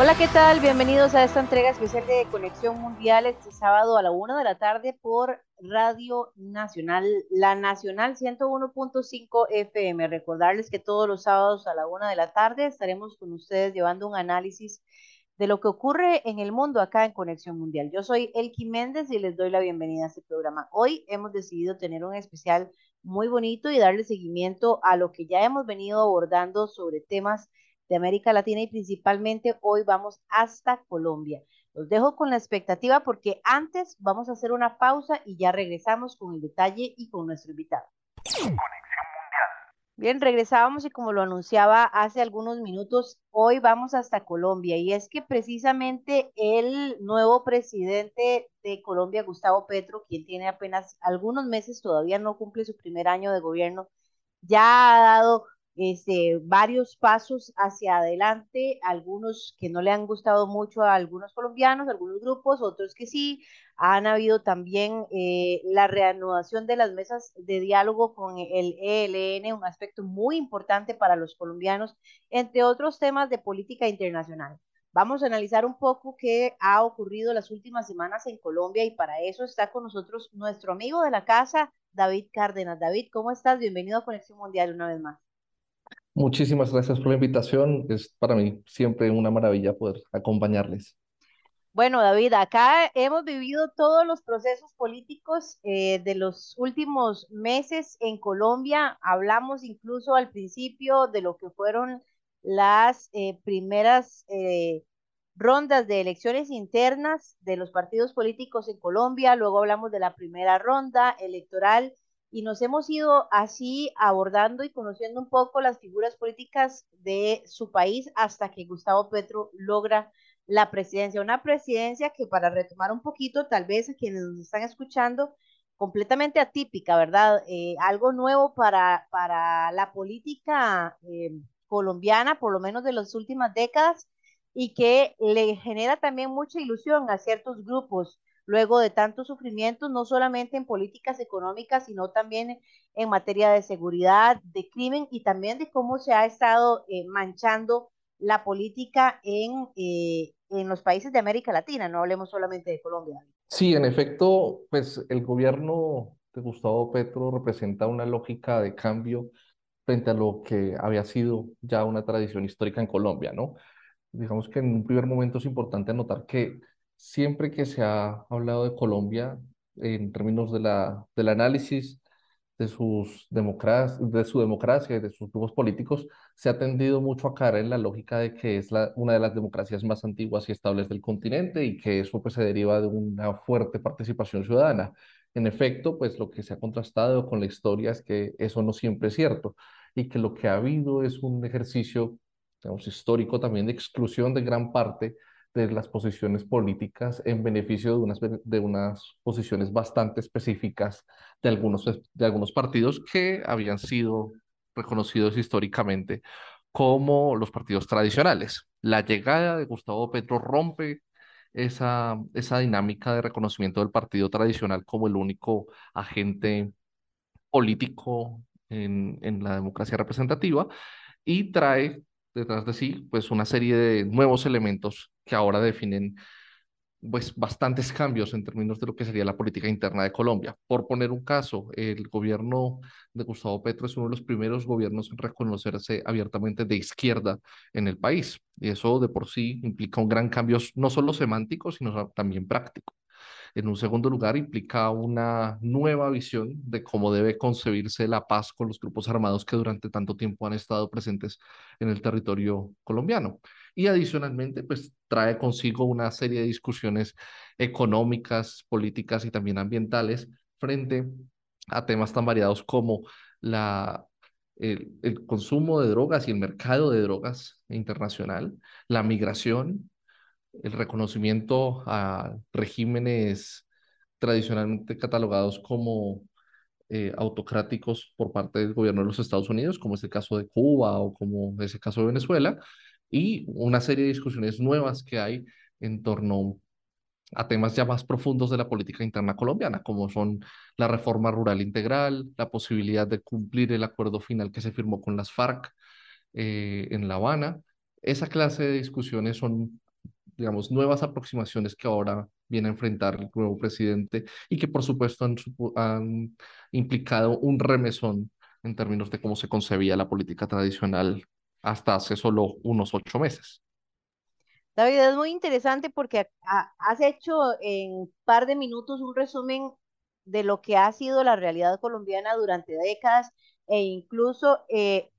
Hola, ¿qué tal? Bienvenidos a esta entrega especial de Conexión Mundial este sábado a la una de la tarde por Radio Nacional, la Nacional 101.5 FM. Recordarles que todos los sábados a la una de la tarde estaremos con ustedes llevando un análisis de lo que ocurre en el mundo acá en Conexión Mundial. Yo soy Elki Méndez y les doy la bienvenida a este programa. Hoy hemos decidido tener un especial muy bonito y darle seguimiento a lo que ya hemos venido abordando sobre temas de América Latina y principalmente hoy vamos hasta Colombia. Los dejo con la expectativa porque antes vamos a hacer una pausa y ya regresamos con el detalle y con nuestro invitado. Bien, regresábamos y como lo anunciaba hace algunos minutos, hoy vamos hasta Colombia y es que precisamente el nuevo presidente de Colombia, Gustavo Petro, quien tiene apenas algunos meses, todavía no cumple su primer año de gobierno, ya ha dado este, varios pasos hacia adelante, algunos que no le han gustado mucho a algunos colombianos, algunos grupos, otros que sí. Han habido también eh, la reanudación de las mesas de diálogo con el ELN, un aspecto muy importante para los colombianos, entre otros temas de política internacional. Vamos a analizar un poco qué ha ocurrido las últimas semanas en Colombia y para eso está con nosotros nuestro amigo de la casa, David Cárdenas. David, ¿cómo estás? Bienvenido a Conexión Mundial una vez más. Muchísimas gracias por la invitación. Es para mí siempre una maravilla poder acompañarles. Bueno, David, acá hemos vivido todos los procesos políticos eh, de los últimos meses en Colombia. Hablamos incluso al principio de lo que fueron las eh, primeras eh, rondas de elecciones internas de los partidos políticos en Colombia. Luego hablamos de la primera ronda electoral y nos hemos ido así abordando y conociendo un poco las figuras políticas de su país hasta que Gustavo Petro logra la presidencia. Una presidencia que para retomar un poquito, tal vez a quienes nos están escuchando, completamente atípica, ¿verdad? Eh, algo nuevo para, para la política eh, colombiana, por lo menos de las últimas décadas, y que le genera también mucha ilusión a ciertos grupos luego de tantos sufrimientos, no solamente en políticas económicas, sino también en materia de seguridad, de crimen y también de cómo se ha estado eh, manchando la política en, eh, en los países de América Latina, no hablemos solamente de Colombia. Sí, en efecto, pues el gobierno de Gustavo Petro representa una lógica de cambio frente a lo que había sido ya una tradición histórica en Colombia, ¿no? Digamos que en un primer momento es importante anotar que siempre que se ha hablado de Colombia en términos de la, del análisis de, sus de su democracia y de sus grupos políticos, se ha tendido mucho a caer en la lógica de que es la, una de las democracias más antiguas y estables del continente y que eso pues, se deriva de una fuerte participación ciudadana. En efecto, pues lo que se ha contrastado con la historia es que eso no siempre es cierto y que lo que ha habido es un ejercicio digamos, histórico también de exclusión de gran parte de las posiciones políticas en beneficio de unas, de unas posiciones bastante específicas de algunos, de algunos partidos que habían sido reconocidos históricamente como los partidos tradicionales. La llegada de Gustavo Petro rompe esa, esa dinámica de reconocimiento del partido tradicional como el único agente político en, en la democracia representativa y trae detrás de sí, pues una serie de nuevos elementos que ahora definen pues bastantes cambios en términos de lo que sería la política interna de Colombia. Por poner un caso, el gobierno de Gustavo Petro es uno de los primeros gobiernos en reconocerse abiertamente de izquierda en el país. Y eso de por sí implica un gran cambio, no solo semántico, sino también práctico. En un segundo lugar, implica una nueva visión de cómo debe concebirse la paz con los grupos armados que durante tanto tiempo han estado presentes en el territorio colombiano. Y adicionalmente, pues trae consigo una serie de discusiones económicas, políticas y también ambientales frente a temas tan variados como la el, el, consumo de drogas y el mercado de drogas internacional, la migración, el reconocimiento a regímenes tradicionalmente catalogados como eh, autocráticos por parte del gobierno de los Estados Unidos, como es el caso de Cuba o como es el caso de Venezuela, y una serie de discusiones nuevas que hay en torno a temas ya más profundos de la política interna colombiana, como son la reforma rural integral, la posibilidad de cumplir el acuerdo final que se firmó con las FARC eh, en La Habana. Esa clase de discusiones son digamos, nuevas aproximaciones que ahora viene a enfrentar el nuevo presidente y que por supuesto han, han implicado un remesón en términos de cómo se concebía la política tradicional hasta hace solo unos ocho meses. David, es muy interesante porque has hecho en un par de minutos un resumen de lo que ha sido la realidad colombiana durante décadas e incluso eh,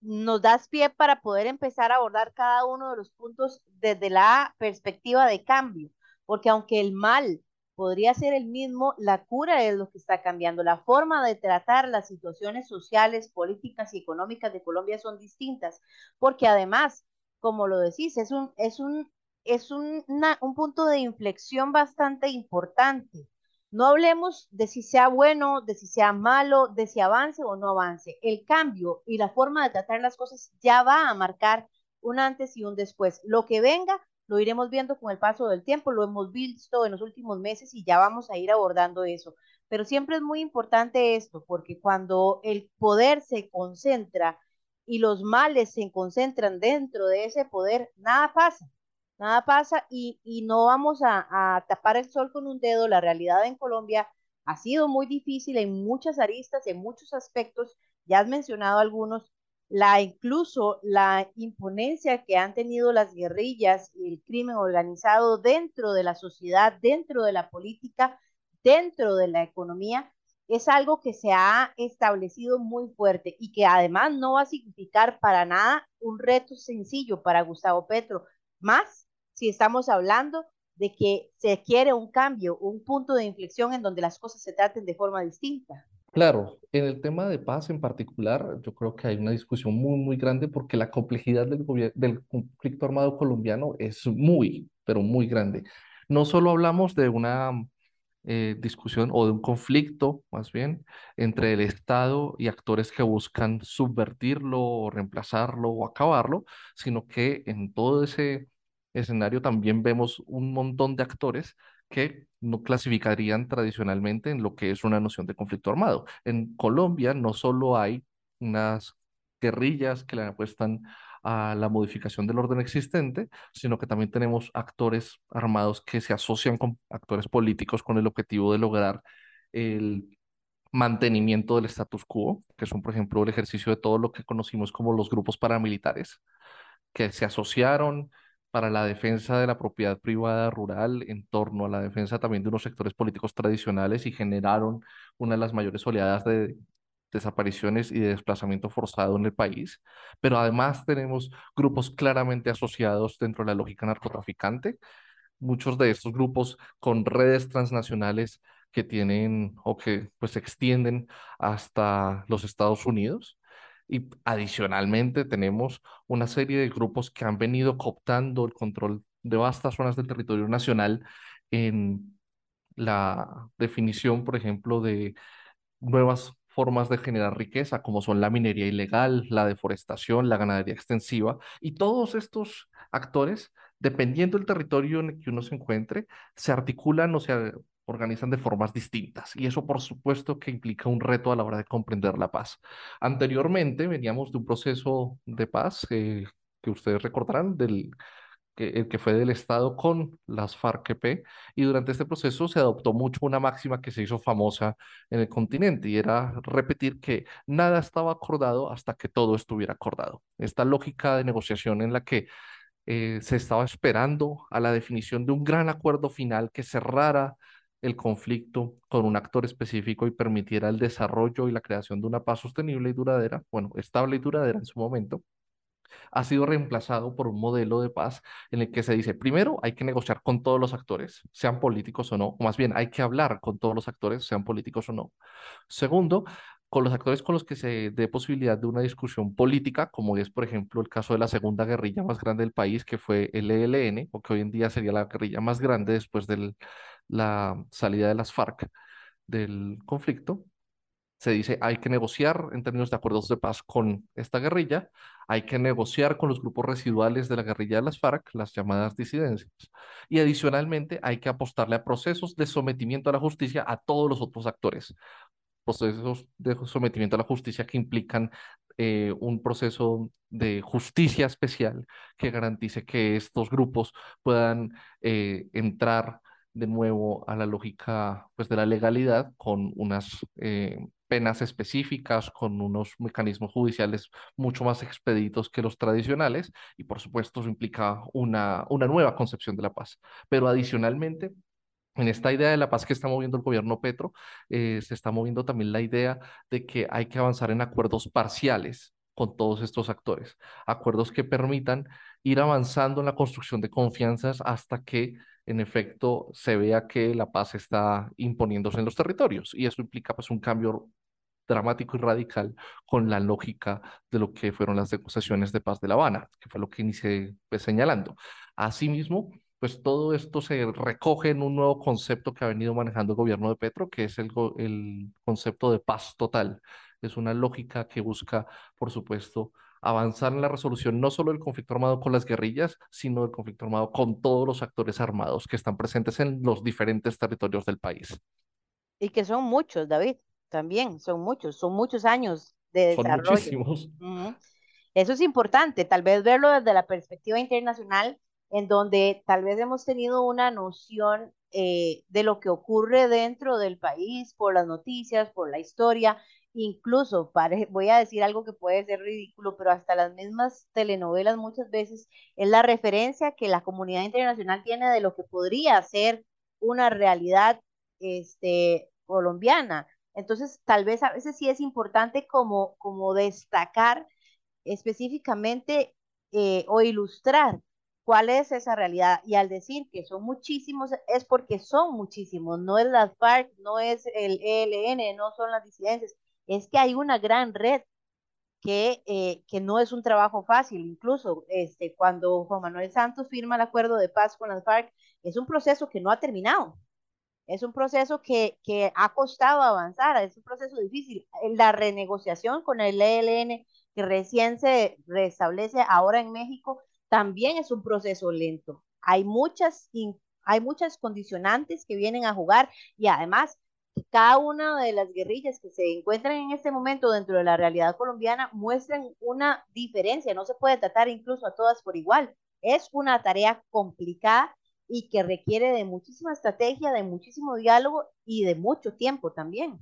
nos das pie para poder empezar a abordar cada uno de los puntos desde la perspectiva de cambio, porque aunque el mal podría ser el mismo, la cura es lo que está cambiando. La forma de tratar las situaciones sociales, políticas y económicas de Colombia son distintas, porque además, como lo decís, es un, es un, es un, un punto de inflexión bastante importante. No hablemos de si sea bueno, de si sea malo, de si avance o no avance. El cambio y la forma de tratar las cosas ya va a marcar un antes y un después. Lo que venga lo iremos viendo con el paso del tiempo, lo hemos visto en los últimos meses y ya vamos a ir abordando eso. Pero siempre es muy importante esto, porque cuando el poder se concentra y los males se concentran dentro de ese poder, nada pasa, nada pasa y, no vamos a, tapar el sol con un dedo. La realidad en Colombia ha sido muy difícil en muchas aristas, en muchos aspectos, ya has mencionado algunos, la incluso la imponencia que han tenido las guerrillas y el crimen organizado dentro de la sociedad, dentro de la política, dentro de la economía, es algo que se ha establecido muy fuerte y que además no va a significar para nada un reto sencillo para Gustavo Petro, más si estamos hablando de que se quiere un cambio, un punto de inflexión en donde las cosas se traten de forma distinta. Claro, en el tema de paz en particular, yo creo que hay una discusión muy, muy grande porque la complejidad del, conflicto armado colombiano es muy, pero muy grande. No solo hablamos de una eh, discusión o de un conflicto, más bien, entre el Estado y actores que buscan subvertirlo o reemplazarlo o acabarlo, sino que en todo ese escenario también vemos un montón de actores que no clasificarían tradicionalmente en lo que es una noción de conflicto armado. En Colombia no solo hay unas guerrillas que le apuestan a la modificación del orden existente, sino que también tenemos actores armados que se asocian con actores políticos con el objetivo de lograr el mantenimiento del status quo, que son, por ejemplo, el ejercicio de todo lo que conocimos como los grupos paramilitares, que se asociaron para la defensa de la propiedad privada rural en torno a la defensa también de unos sectores políticos tradicionales y generaron una de las mayores oleadas de desapariciones y de desplazamiento forzado en el país, pero además tenemos grupos claramente asociados dentro de la lógica narcotraficante, muchos de estos grupos con redes transnacionales que tienen o que pues se extienden hasta los Estados Unidos y adicionalmente tenemos una serie de grupos que han venido cooptando el control de vastas zonas del territorio nacional en la definición, por ejemplo, de nuevas formas de generar riqueza, como son la minería ilegal, la deforestación, la ganadería extensiva, y todos estos actores, dependiendo del territorio en el que uno se encuentre, se articulan o se organizan de formas distintas y eso por supuesto que implica un reto a la hora de comprender la paz. Anteriormente veníamos de un proceso de paz eh, que ustedes recordarán del que, el que fue del Estado con las FARC-EP y durante este proceso se adoptó mucho una máxima que se hizo famosa en el continente y era repetir que nada estaba acordado hasta que todo estuviera acordado. Esta lógica de negociación en la que eh, se estaba esperando a la definición de un gran acuerdo final que cerrara el conflicto con un actor específico y permitiera el desarrollo y la creación de una paz sostenible y duradera, bueno, estable y duradera en su momento, ha sido reemplazado por un modelo de paz en el que se dice, primero, hay que negociar con todos los actores, sean políticos o no, o más bien hay que hablar con todos los actores, sean políticos o no. Segundo, con los actores con los que se dé posibilidad de una discusión política, como es, por ejemplo, el caso de la segunda guerrilla más grande del país, que fue el ELN, o que hoy en día sería la guerrilla más grande después de la salida de las FARC del conflicto. Se dice, hay que negociar en términos de acuerdos de paz con esta guerrilla, hay que negociar con los grupos residuales de la guerrilla de las FARC, las llamadas disidencias, y adicionalmente hay que apostarle a procesos de sometimiento a la justicia a todos los otros actores, procesos de sometimiento a la justicia que implican eh, un proceso de justicia especial que garantice que estos grupos puedan eh, entrar de nuevo a la lógica pues, de la legalidad con unas eh, penas específicas, con unos mecanismos judiciales mucho más expeditos que los tradicionales y por supuesto eso implica una, una nueva concepción de la paz. Pero adicionalmente, en esta idea de la paz que está moviendo el gobierno Petro, eh, se está moviendo también la idea de que hay que avanzar en acuerdos parciales con todos estos actores, acuerdos que permitan ir avanzando en la construcción de confianzas hasta que en efecto se vea que la paz está imponiéndose en los territorios y eso implica pues un cambio dramático y radical con la lógica de lo que fueron las negociaciones de paz de La Habana, que fue lo que inicié pues, señalando. Asimismo, pues todo esto se recoge en un nuevo concepto que ha venido manejando el gobierno de Petro, que es el, el concepto de paz total. Es una lógica que busca, por supuesto, avanzar en la resolución no solo del conflicto armado con las guerrillas, sino del conflicto armado con todos los actores armados que están presentes en los diferentes territorios del país. Y que son muchos, David, también son muchos, son muchos años de desarrollo. Son muchísimos. Eso es importante, tal vez verlo desde la perspectiva internacional, en donde tal vez hemos tenido una noción eh, de lo que ocurre dentro del país por las noticias, por la historia, incluso, voy a decir algo que puede ser ridículo, pero hasta las mismas telenovelas muchas veces es la referencia que la comunidad internacional tiene de lo que podría ser una realidad este, colombiana. Entonces, tal vez a veces sí es importante como, como destacar específicamente eh, o ilustrar cuál es esa realidad. Y al decir que son muchísimos, es porque son muchísimos, no es las FARC, no es el ELN, no son las disidencias, es que hay una gran red que, eh, que no es un trabajo fácil. Incluso este, cuando Juan Manuel Santos firma el acuerdo de paz con las FARC, es un proceso que no ha terminado. Es un proceso que, que ha costado avanzar, es un proceso difícil. La renegociación con el ELN, que recién se restablece ahora en México, también es un proceso lento. Hay muchas, hay muchas condicionantes que vienen a jugar y además cada una de las guerrillas que se encuentran en este momento dentro de la realidad colombiana muestran una diferencia, no se puede tratar incluso a todas por igual. Es una tarea complicada y que requiere de muchísima estrategia, de muchísimo diálogo y de mucho tiempo también.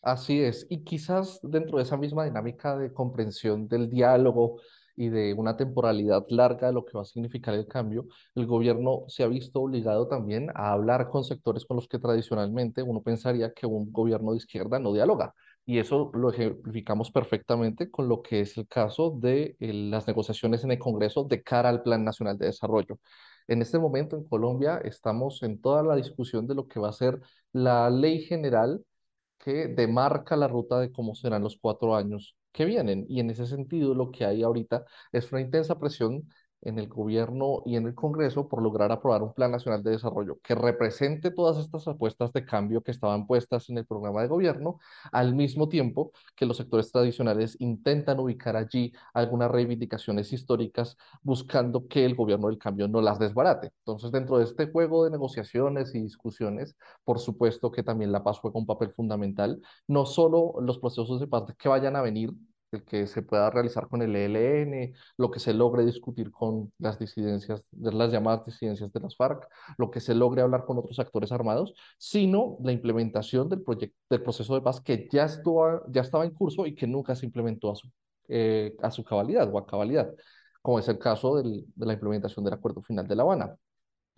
Así es, y quizás dentro de esa misma dinámica de comprensión del diálogo, y de una temporalidad larga de lo que va a significar el cambio, el gobierno se ha visto obligado también a hablar con sectores con los que tradicionalmente uno pensaría que un gobierno de izquierda no dialoga. Y eso lo ejemplificamos perfectamente con lo que es el caso de eh, las negociaciones en el Congreso de cara al Plan Nacional de Desarrollo. En este momento en Colombia estamos en toda la discusión de lo que va a ser la ley general que demarca la ruta de cómo serán los cuatro años que vienen. Y en ese sentido, lo que hay ahorita es una intensa presión en el gobierno y en el Congreso por lograr aprobar un plan nacional de desarrollo que represente todas estas apuestas de cambio que estaban puestas en el programa de gobierno, al mismo tiempo que los sectores tradicionales intentan ubicar allí algunas reivindicaciones históricas buscando que el gobierno del cambio no las desbarate. Entonces, dentro de este juego de negociaciones y discusiones, por supuesto que también la paz juega un papel fundamental, no solo los procesos de paz que vayan a venir el que se pueda realizar con el ELN, lo que se logre discutir con las disidencias, de las llamadas disidencias de las FARC, lo que se logre hablar con otros actores armados, sino la implementación del, del proceso de paz que ya, estuvo, ya estaba en curso y que nunca se implementó a su, eh, a su cabalidad o a cabalidad, como es el caso del, de la implementación del Acuerdo Final de La Habana.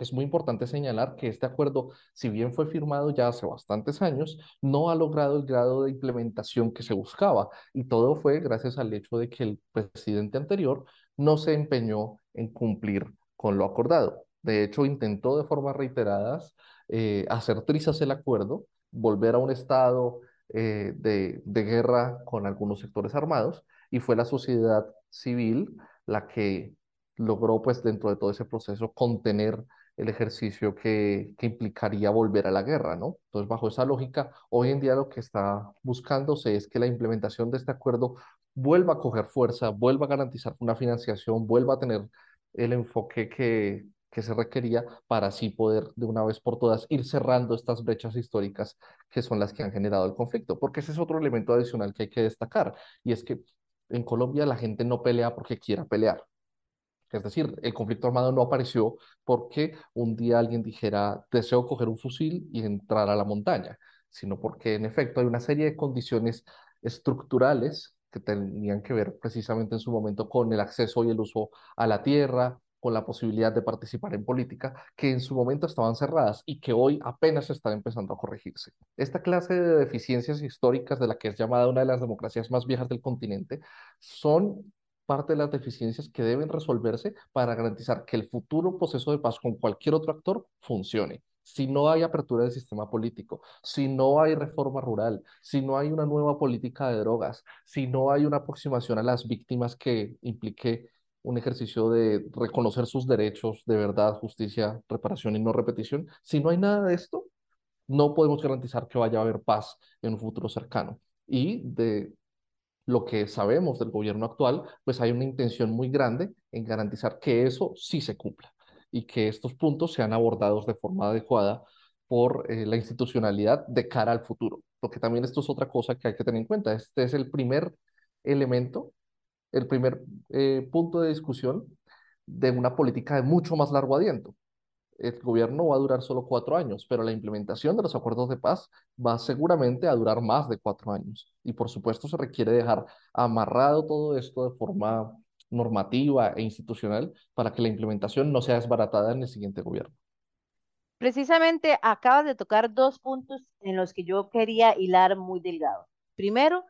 Es muy importante señalar que este acuerdo, si bien fue firmado ya hace bastantes años, no ha logrado el grado de implementación que se buscaba. Y todo fue gracias al hecho de que el presidente anterior no se empeñó en cumplir con lo acordado. De hecho, intentó de formas reiteradas eh, hacer trizas el acuerdo, volver a un estado eh, de, de guerra con algunos sectores armados, y fue la sociedad civil la que logró, pues, dentro de todo ese proceso, contener el ejercicio que, implicaría volver a la guerra, ¿no? Entonces, bajo esa lógica, hoy en día lo que está buscándose es que la implementación de este acuerdo vuelva a coger fuerza, vuelva a garantizar una financiación, vuelva a tener el enfoque que, que se requería para así poder de una vez por todas ir cerrando estas brechas históricas que son las que han generado el conflicto, porque ese es otro elemento adicional que hay que destacar, y es que En Colombia la gente no pelea porque quiera pelear. Es decir, el conflicto armado no apareció porque un día alguien dijera, deseo coger un fusil y entrar a la montaña, sino porque en efecto hay una serie de condiciones estructurales que tenían que ver precisamente en su momento con el acceso y el uso a la tierra, con la posibilidad de participar en política, que en su momento estaban cerradas y que hoy apenas están empezando a corregirse. Esta clase de deficiencias históricas de la que es llamada una de las democracias más viejas del continente son parte de las deficiencias que deben resolverse para garantizar que el futuro proceso de paz con cualquier otro actor funcione si no hay apertura del sistema político, si no hay reforma rural, si no hay una nueva política de drogas, si no hay una aproximación a las víctimas que implique un ejercicio de reconocer sus derechos de verdad, justicia, reparación y no repetición, si no hay nada de esto, no podemos garantizar que vaya a haber paz en un futuro cercano. Y de lo que sabemos del gobierno actual, pues hay una intención muy grande en garantizar que eso sí se cumpla y que estos puntos sean abordados de forma adecuada por eh, la institucionalidad de cara al futuro. Porque también esto es otra cosa que hay que tener en cuenta. Este es el primer elemento, el primer eh, punto de discusión de una política de mucho más largo aliento. El gobierno va a durar solo cuatro años, pero la implementación de los acuerdos de paz va seguramente a durar más de cuatro años. Y por supuesto se requiere dejar amarrado todo esto de forma normativa e institucional para que la implementación no sea desbaratada en el siguiente gobierno. Precisamente acabas de tocar dos puntos en los que yo quería hilar muy delgado. Primero,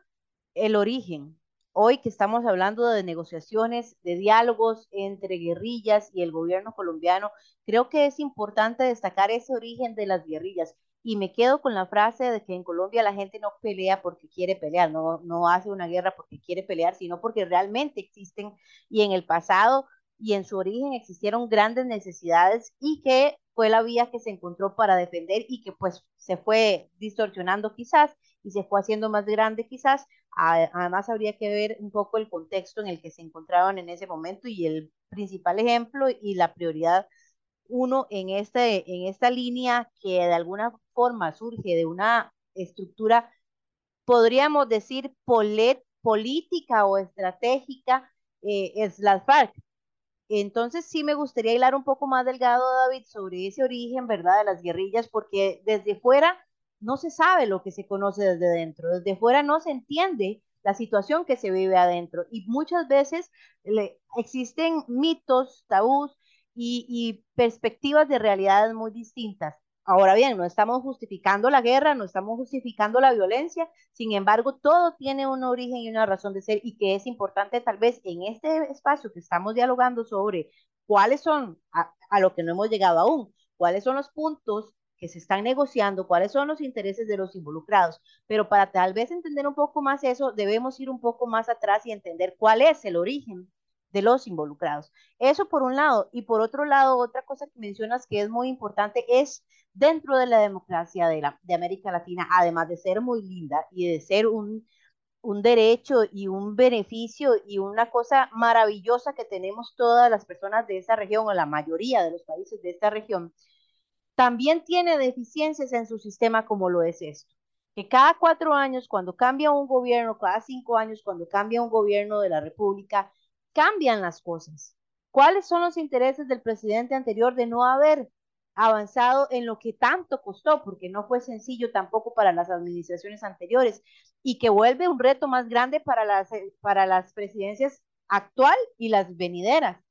el origen. Hoy que estamos hablando de negociaciones, de diálogos entre guerrillas y el gobierno colombiano, creo que es importante destacar ese origen de las guerrillas. Y me quedo con la frase de que en Colombia la gente no pelea porque quiere pelear, no, no hace una guerra porque quiere pelear, sino porque realmente existen y en el pasado y en su origen existieron grandes necesidades y que fue la vía que se encontró para defender y que pues se fue distorsionando quizás y se fue haciendo más grande quizás. Además habría que ver un poco el contexto en el que se encontraban en ese momento y el principal ejemplo y la prioridad uno en, este, en esta línea que de alguna forma surge de una estructura, podríamos decir, política o estratégica, eh, es la FARC. Entonces sí me gustaría hilar un poco más delgado, David, sobre ese origen, ¿verdad?, de las guerrillas, porque desde fuera no se sabe lo que se conoce desde dentro, desde fuera no se entiende la situación que se vive adentro y muchas veces existen mitos, tabús y, perspectivas de realidades muy distintas. Ahora bien, no estamos justificando la guerra, no estamos justificando la violencia, sin embargo, todo tiene un origen y una razón de ser y que es importante tal vez en este espacio que estamos dialogando sobre cuáles son, a lo que no hemos llegado aún, cuáles son los puntos que se están negociando, cuáles son los intereses de los involucrados. Pero para tal vez entender un poco más eso, debemos ir un poco más atrás y entender cuál es el origen de los involucrados. Eso por un lado. Y por otro lado, otra cosa que mencionas que es muy importante es dentro de la democracia de, la, de América Latina, además de ser muy linda y de ser un, un derecho y un beneficio y una cosa maravillosa que tenemos todas las personas de esta región o la mayoría de los países de esta región, también tiene deficiencias en su sistema como lo es esto. Que cada cuatro años, cuando cambia un gobierno, cada cinco años, cuando cambia un gobierno de la República, cambian las cosas. ¿Cuáles son los intereses del presidente anterior de no haber avanzado en lo que tanto costó, porque no fue sencillo tampoco para las administraciones anteriores y que vuelve un reto más grande para las, eh, para las presidencias actual y las venideras?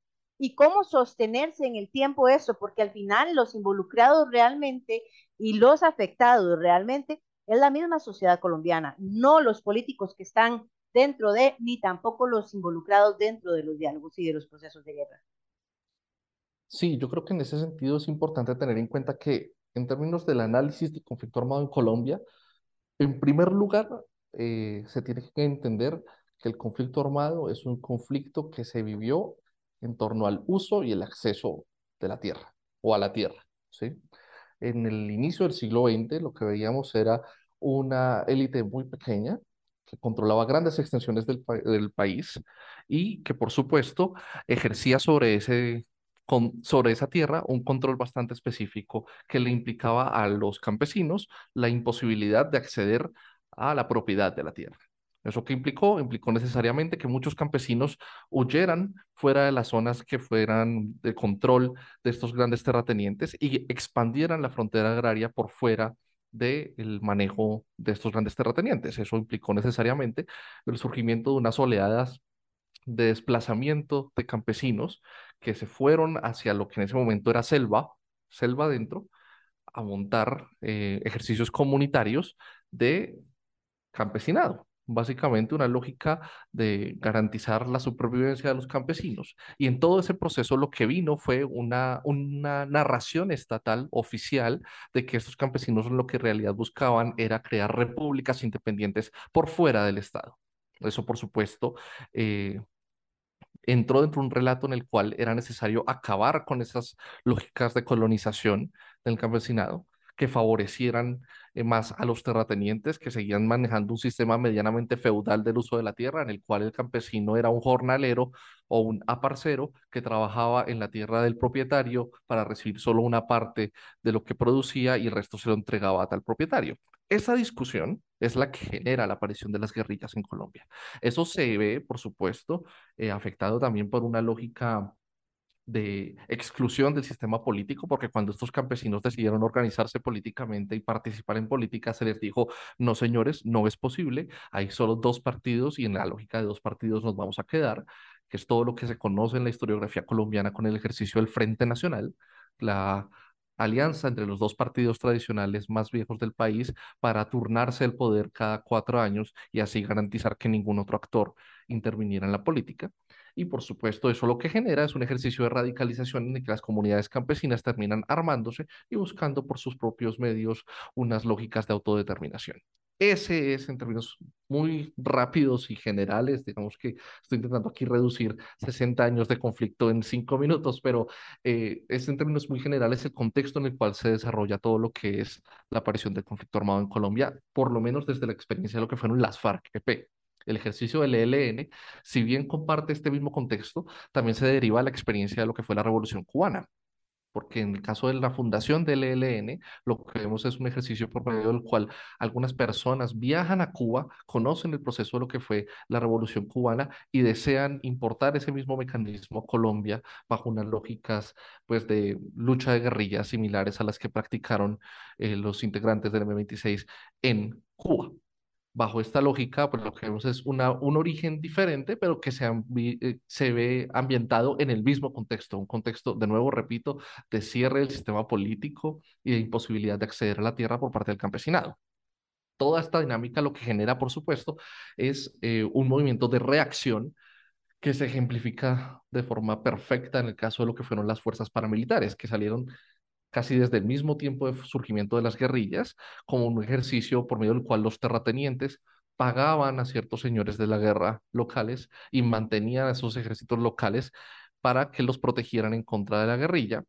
¿Y cómo sostenerse en el tiempo eso? Porque al final los involucrados realmente y los afectados realmente es la misma sociedad colombiana, no los políticos que están dentro de, ni tampoco los involucrados dentro de los diálogos y de los procesos de guerra. Sí, yo creo que en ese sentido es importante tener en cuenta que en términos del análisis del conflicto armado en Colombia, en primer lugar, eh, se tiene que entender que el conflicto armado es un conflicto que se vivió en torno al uso y el acceso de la tierra o a la tierra. ¿sí? En el inicio del siglo XX lo que veíamos era una élite muy pequeña que controlaba grandes extensiones del, país y que, por supuesto, ejercía sobre, ese, sobre esa tierra un control bastante específico que le implicaba a los campesinos la imposibilidad de acceder a la propiedad de la tierra. ¿Eso qué implicó? Implicó necesariamente que muchos campesinos huyeran fuera de las zonas que fueran de control de estos grandes terratenientes y expandieran la frontera agraria por fuera del manejo de estos grandes terratenientes. Eso implicó necesariamente el surgimiento de unas oleadas de desplazamiento de campesinos que se fueron hacia lo que en ese momento era selva, selva adentro, a montar eh, ejercicios comunitarios de campesinado básicamente una lógica de garantizar la supervivencia de los campesinos. Y en todo ese proceso lo que vino fue una, una narración estatal oficial de que estos campesinos lo que en realidad buscaban era crear repúblicas independientes por fuera del Estado. Eso, por supuesto, eh, entró dentro de un relato en el cual era necesario acabar con esas lógicas de colonización del campesinado que favorecieran eh, más a los terratenientes que seguían manejando un sistema medianamente feudal del uso de la tierra, en el cual el campesino era un jornalero o un aparcero que trabajaba en la tierra del propietario para recibir solo una parte de lo que producía y el resto se lo entregaba a tal propietario. Esa discusión es la que genera la aparición de las guerrillas en Colombia. Eso se ve, por supuesto, eh, afectado también por una lógica de exclusión del sistema político, porque cuando estos campesinos decidieron organizarse políticamente y participar en política, se les dijo, no señores, no es posible, hay solo dos partidos y en la lógica de dos partidos nos vamos a quedar, que es todo lo que se conoce en la historiografía colombiana con el ejercicio del Frente Nacional, la alianza entre los dos partidos tradicionales más viejos del país para turnarse el poder cada cuatro años y así garantizar que ningún otro actor interviniera en la política. Y por supuesto, eso lo que genera es un ejercicio de radicalización en el que las comunidades campesinas terminan armándose y buscando por sus propios medios unas lógicas de autodeterminación. Ese es, en términos muy rápidos y generales, digamos que estoy intentando aquí reducir 60 años de conflicto en cinco minutos, pero eh, es en términos muy generales el contexto en el cual se desarrolla todo lo que es la aparición del conflicto armado en Colombia, por lo menos desde la experiencia de lo que fueron las FARC-EP. El ejercicio del ELN, si bien comparte este mismo contexto, también se deriva de la experiencia de lo que fue la Revolución Cubana porque en el caso de la fundación del ELN, lo que vemos es un ejercicio por medio del cual algunas personas viajan a Cuba, conocen el proceso de lo que fue la revolución cubana y desean importar ese mismo mecanismo a Colombia bajo unas lógicas pues, de lucha de guerrillas similares a las que practicaron eh, los integrantes del M26 en Cuba bajo esta lógica, pues lo que vemos es una, un origen diferente, pero que se, eh, se ve ambientado en el mismo contexto, un contexto, de nuevo, repito, de cierre del sistema político y de imposibilidad de acceder a la tierra por parte del campesinado. Toda esta dinámica lo que genera, por supuesto, es eh, un movimiento de reacción que se ejemplifica de forma perfecta en el caso de lo que fueron las fuerzas paramilitares, que salieron casi desde el mismo tiempo de surgimiento de las guerrillas, como un ejercicio por medio del cual los terratenientes pagaban a ciertos señores de la guerra locales y mantenían a esos ejércitos locales para que los protegieran en contra de la guerrilla,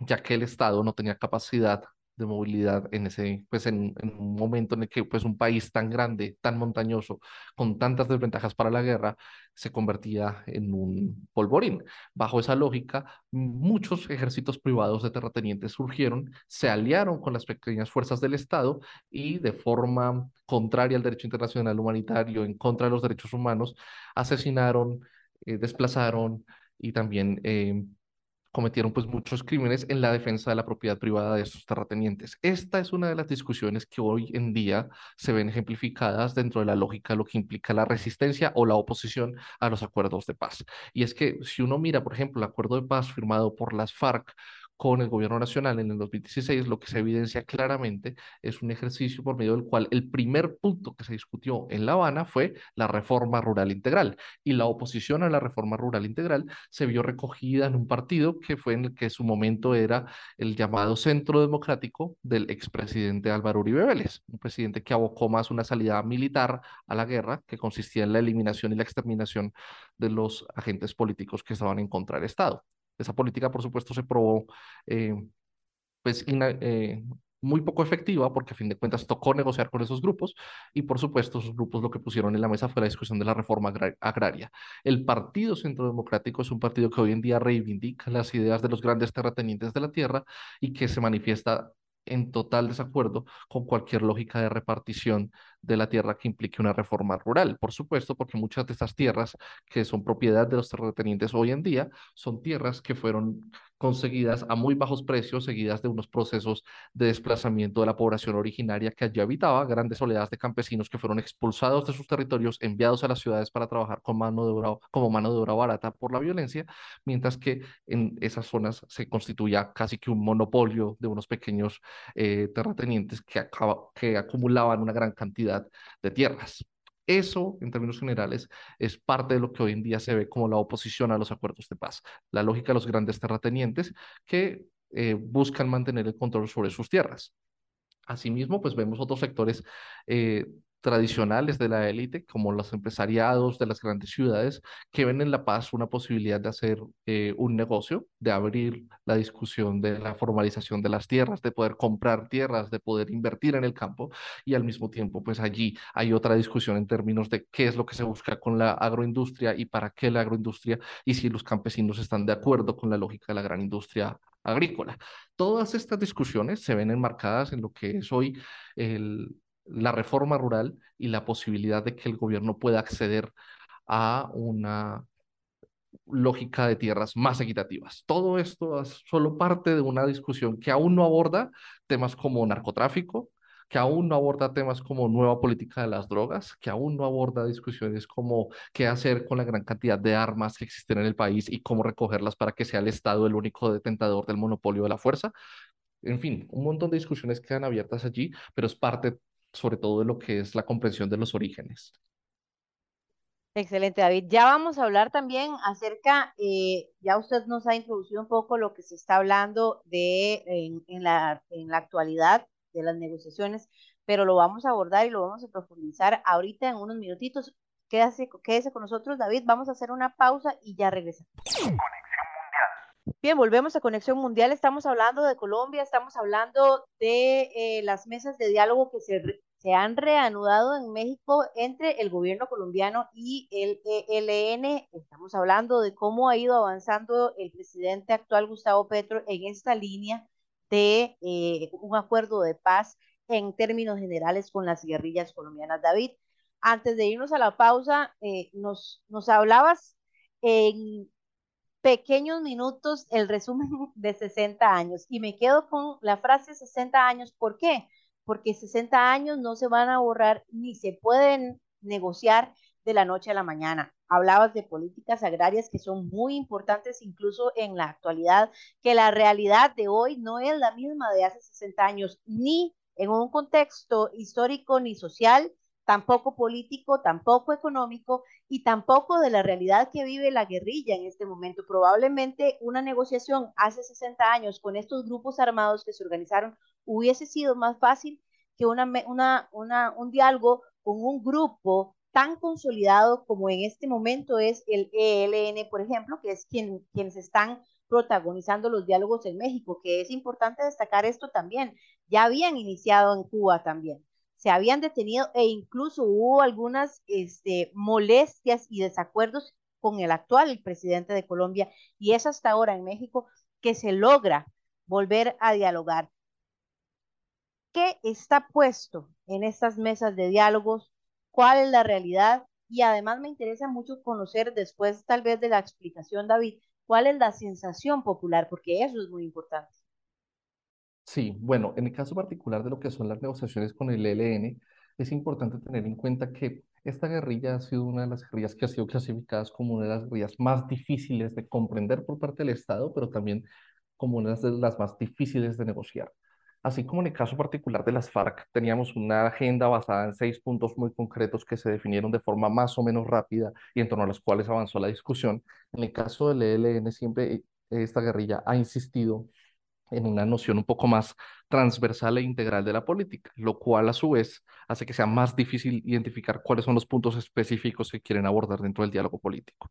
ya que el Estado no tenía capacidad de movilidad en ese, pues en, un momento en el que pues un país tan grande, tan montañoso, con tantas desventajas para la guerra, se convertía en un polvorín. Bajo esa lógica, muchos ejércitos privados de terratenientes surgieron, se aliaron con las pequeñas fuerzas del Estado y de forma contraria al derecho internacional humanitario, en contra de los derechos humanos, asesinaron, eh, desplazaron y también eh, cometieron pues muchos crímenes en la defensa de la propiedad privada de estos terratenientes. Esta es una de las discusiones que hoy en día se ven ejemplificadas dentro de la lógica de lo que implica la resistencia o la oposición a los acuerdos de paz. Y es que si uno mira, por ejemplo, el acuerdo de paz firmado por las FARC con el gobierno nacional en el 2016, lo que se evidencia claramente es un ejercicio por medio del cual el primer punto que se discutió en La Habana fue la reforma rural integral y la oposición a la reforma rural integral se vio recogida en un partido que fue en el que su momento era el llamado Centro Democrático del expresidente Álvaro Uribe Vélez, un presidente que abocó más una salida militar a la guerra que consistía en la eliminación y la exterminación de los agentes políticos que estaban en contra del Estado. Esa política, por supuesto, se probó eh, pues, eh, muy poco efectiva porque a fin de cuentas tocó negociar con esos grupos y por supuesto esos grupos lo que pusieron en la mesa fue la discusión de la reforma agraria. El Partido Centro Democrático es un partido que hoy en día reivindica las ideas de los grandes terratenientes de la tierra y que se manifiesta en total desacuerdo con cualquier lógica de repartición de la tierra que implique una reforma rural. Por supuesto, porque muchas de estas tierras que son propiedad de los terratenientes hoy en día son tierras que fueron conseguidas a muy bajos precios, seguidas de unos procesos de desplazamiento de la población originaria que allí habitaba, grandes oleadas de campesinos que fueron expulsados de sus territorios, enviados a las ciudades para trabajar con mano de obra, como mano de obra barata por la violencia, mientras que en esas zonas se constituía casi que un monopolio de unos pequeños eh, terratenientes que, que acumulaban una gran cantidad de tierras. Eso, en términos generales, es parte de lo que hoy en día se ve como la oposición a los acuerdos de paz. La lógica de los grandes terratenientes que eh, buscan mantener el control sobre sus tierras. Asimismo, pues vemos otros sectores eh, tradicionales de la élite, como los empresariados de las grandes ciudades, que ven en La Paz una posibilidad de hacer eh, un negocio, de abrir la discusión de la formalización de las tierras, de poder comprar tierras, de poder invertir en el campo, y al mismo tiempo, pues allí hay otra discusión en términos de qué es lo que se busca con la agroindustria y para qué la agroindustria, y si los campesinos están de acuerdo con la lógica de la gran industria agrícola. Todas estas discusiones se ven enmarcadas en lo que es hoy el, la reforma rural y la posibilidad de que el gobierno pueda acceder a una lógica de tierras más equitativas. Todo esto es solo parte de una discusión que aún no aborda temas como narcotráfico, que aún no aborda temas como nueva política de las drogas, que aún no aborda discusiones como qué hacer con la gran cantidad de armas que existen en el país y cómo recogerlas para que sea el Estado el único detentador del monopolio de la fuerza. En fin, un montón de discusiones quedan abiertas allí, pero es parte sobre todo de lo que es la comprensión de los orígenes. Excelente, David. Ya vamos a hablar también acerca, eh, ya usted nos ha introducido un poco lo que se está hablando de en, la, en la actualidad de las negociaciones, pero lo vamos a abordar y lo vamos a profundizar ahorita en unos minutitos. Quédese, quédese con nosotros, David. Vamos a hacer una pausa y ya regresamos. Bien, volvemos a Conexión Mundial. Estamos hablando de Colombia, estamos hablando de eh, las mesas de diálogo que se, se, han reanudado en México entre el gobierno colombiano y el ELN. Estamos hablando de cómo ha ido avanzando el presidente actual Gustavo Petro en esta línea de eh, un acuerdo de paz en términos generales con las guerrillas colombianas. David, antes de irnos a la pausa, eh, nos, nos hablabas en pequeños minutos el resumen de 60 años. Y me quedo con la frase 60 años. ¿Por qué? Porque 60 años no se van a borrar ni se pueden negociar de la noche a la mañana. Hablabas de políticas agrarias que son muy importantes incluso en la actualidad, que la realidad de hoy no es la misma de hace 60 años, ni en un contexto histórico ni social, tampoco político, tampoco económico y tampoco de la realidad que vive la guerrilla en este momento. Probablemente una negociación hace 60 años con estos grupos armados que se organizaron hubiese sido más fácil que una, una, una, un diálogo con un grupo tan consolidado como en este momento es el ELN, por ejemplo, que es quien, quienes están protagonizando los diálogos en México, que es importante destacar esto también. Ya habían iniciado en Cuba también se habían detenido e incluso hubo algunas este, molestias y desacuerdos con el actual presidente de Colombia y es hasta ahora en México que se logra volver a dialogar. ¿Qué está puesto en estas mesas de diálogos? ¿Cuál es la realidad? Y además me interesa mucho conocer después tal vez de la explicación, David, cuál es la sensación popular, porque eso es muy importante. Sí, bueno, en el caso particular de lo que son las negociaciones con el ELN, es importante tener en cuenta que esta guerrilla ha sido una de las guerrillas que ha sido clasificadas como una de las guerrillas más difíciles de comprender por parte del Estado, pero también como una de las más difíciles de negociar. Así como en el caso particular de las FARC, teníamos una agenda basada en seis puntos muy concretos que se definieron de forma más o menos rápida y en torno a los cuales avanzó la discusión. En el caso del ELN, siempre esta guerrilla ha insistido en una noción un poco más transversal e integral de la política, lo cual a su vez hace que sea más difícil identificar cuáles son los puntos específicos que quieren abordar dentro del diálogo político.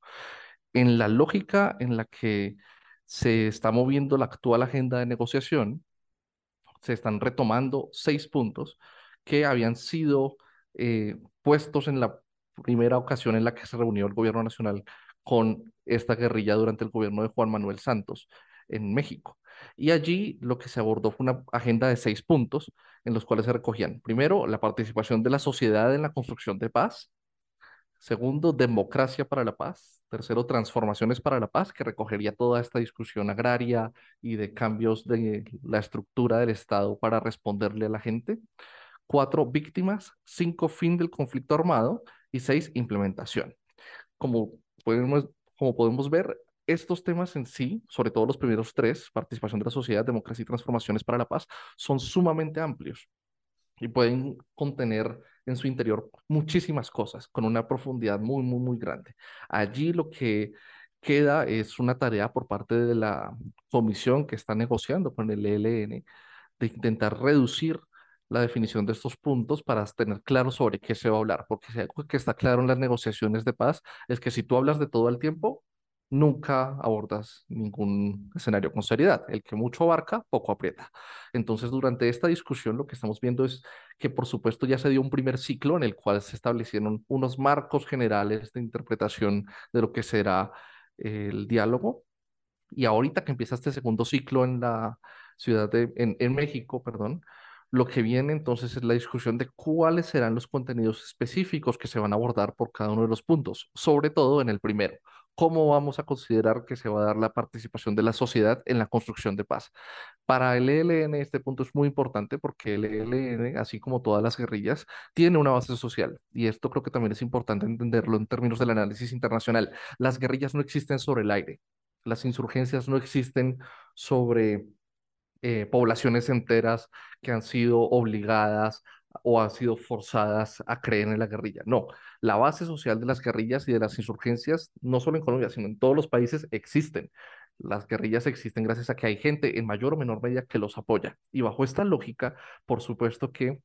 En la lógica en la que se está moviendo la actual agenda de negociación, se están retomando seis puntos que habían sido eh, puestos en la primera ocasión en la que se reunió el gobierno nacional con esta guerrilla durante el gobierno de Juan Manuel Santos. en México. Y allí lo que se abordó fue una agenda de seis puntos en los cuales se recogían, primero, la participación de la sociedad en la construcción de paz, segundo, democracia para la paz, tercero, transformaciones para la paz, que recogería toda esta discusión agraria y de cambios de la estructura del Estado para responderle a la gente, cuatro, víctimas, cinco, fin del conflicto armado y seis, implementación. Como podemos, como podemos ver, estos temas en sí, sobre todo los primeros tres, participación de la sociedad, democracia y transformaciones para la paz, son sumamente amplios y pueden contener en su interior muchísimas cosas con una profundidad muy, muy, muy grande. Allí lo que queda es una tarea por parte de la comisión que está negociando con el ELN de intentar reducir la definición de estos puntos para tener claro sobre qué se va a hablar, porque si algo que está claro en las negociaciones de paz es que si tú hablas de todo el tiempo, nunca abordas ningún escenario con seriedad. El que mucho abarca, poco aprieta. Entonces, durante esta discusión lo que estamos viendo es que, por supuesto, ya se dio un primer ciclo en el cual se establecieron unos marcos generales de interpretación de lo que será el diálogo. Y ahorita que empieza este segundo ciclo en la ciudad de, en, en México, perdón, lo que viene entonces es la discusión de cuáles serán los contenidos específicos que se van a abordar por cada uno de los puntos, sobre todo en el primero. ¿Cómo vamos a considerar que se va a dar la participación de la sociedad en la construcción de paz? Para el ELN este punto es muy importante porque el ELN, así como todas las guerrillas, tiene una base social y esto creo que también es importante entenderlo en términos del análisis internacional. Las guerrillas no existen sobre el aire, las insurgencias no existen sobre eh, poblaciones enteras que han sido obligadas o han sido forzadas a creer en la guerrilla. No, la base social de las guerrillas y de las insurgencias, no solo en Colombia, sino en todos los países, existen. Las guerrillas existen gracias a que hay gente en mayor o menor medida que los apoya. Y bajo esta lógica, por supuesto que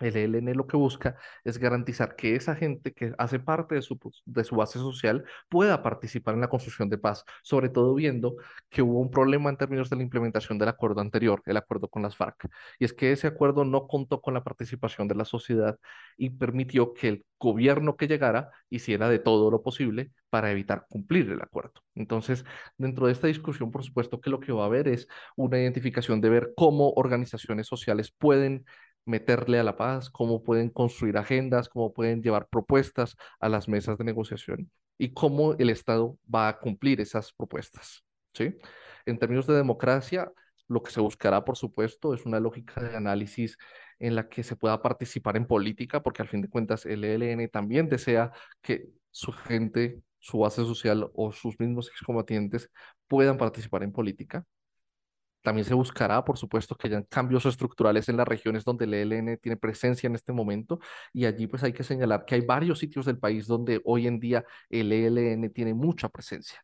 el ELN lo que busca es garantizar que esa gente que hace parte de su, de su base social pueda participar en la construcción de paz, sobre todo viendo que hubo un problema en términos de la implementación del acuerdo anterior, el acuerdo con las FARC. Y es que ese acuerdo no contó con la participación de la sociedad y permitió que el gobierno que llegara hiciera de todo lo posible para evitar cumplir el acuerdo. Entonces, dentro de esta discusión, por supuesto que lo que va a haber es una identificación de ver cómo organizaciones sociales pueden meterle a la paz, cómo pueden construir agendas, cómo pueden llevar propuestas a las mesas de negociación y cómo el Estado va a cumplir esas propuestas. ¿sí? En términos de democracia, lo que se buscará, por supuesto, es una lógica de análisis en la que se pueda participar en política, porque al fin de cuentas el ELN también desea que su gente, su base social o sus mismos excombatientes puedan participar en política. También se buscará, por supuesto, que hayan cambios estructurales en las regiones donde el ELN tiene presencia en este momento y allí pues hay que señalar que hay varios sitios del país donde hoy en día el ELN tiene mucha presencia.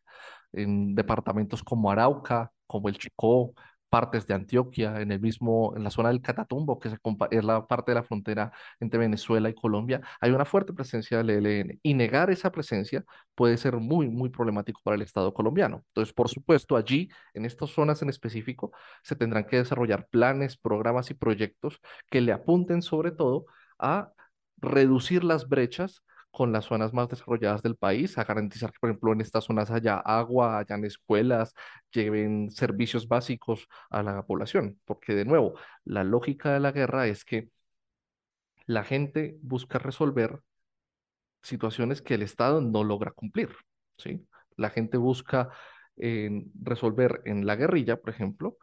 En departamentos como Arauca, como el Chicó, partes de Antioquia, en el mismo, en la zona del Catatumbo, que es la parte de la frontera entre Venezuela y Colombia, hay una fuerte presencia del ELN y negar esa presencia puede ser muy, muy problemático para el Estado colombiano. Entonces, por supuesto, allí, en estas zonas en específico, se tendrán que desarrollar planes, programas y proyectos que le apunten sobre todo a reducir las brechas con las zonas más desarrolladas del país, a garantizar que, por ejemplo, en estas zonas haya agua, hayan escuelas, lleven servicios básicos a la población, porque de nuevo, la lógica de la guerra es que la gente busca resolver situaciones que el Estado no logra cumplir, ¿sí? La gente busca eh, resolver en la guerrilla, por ejemplo,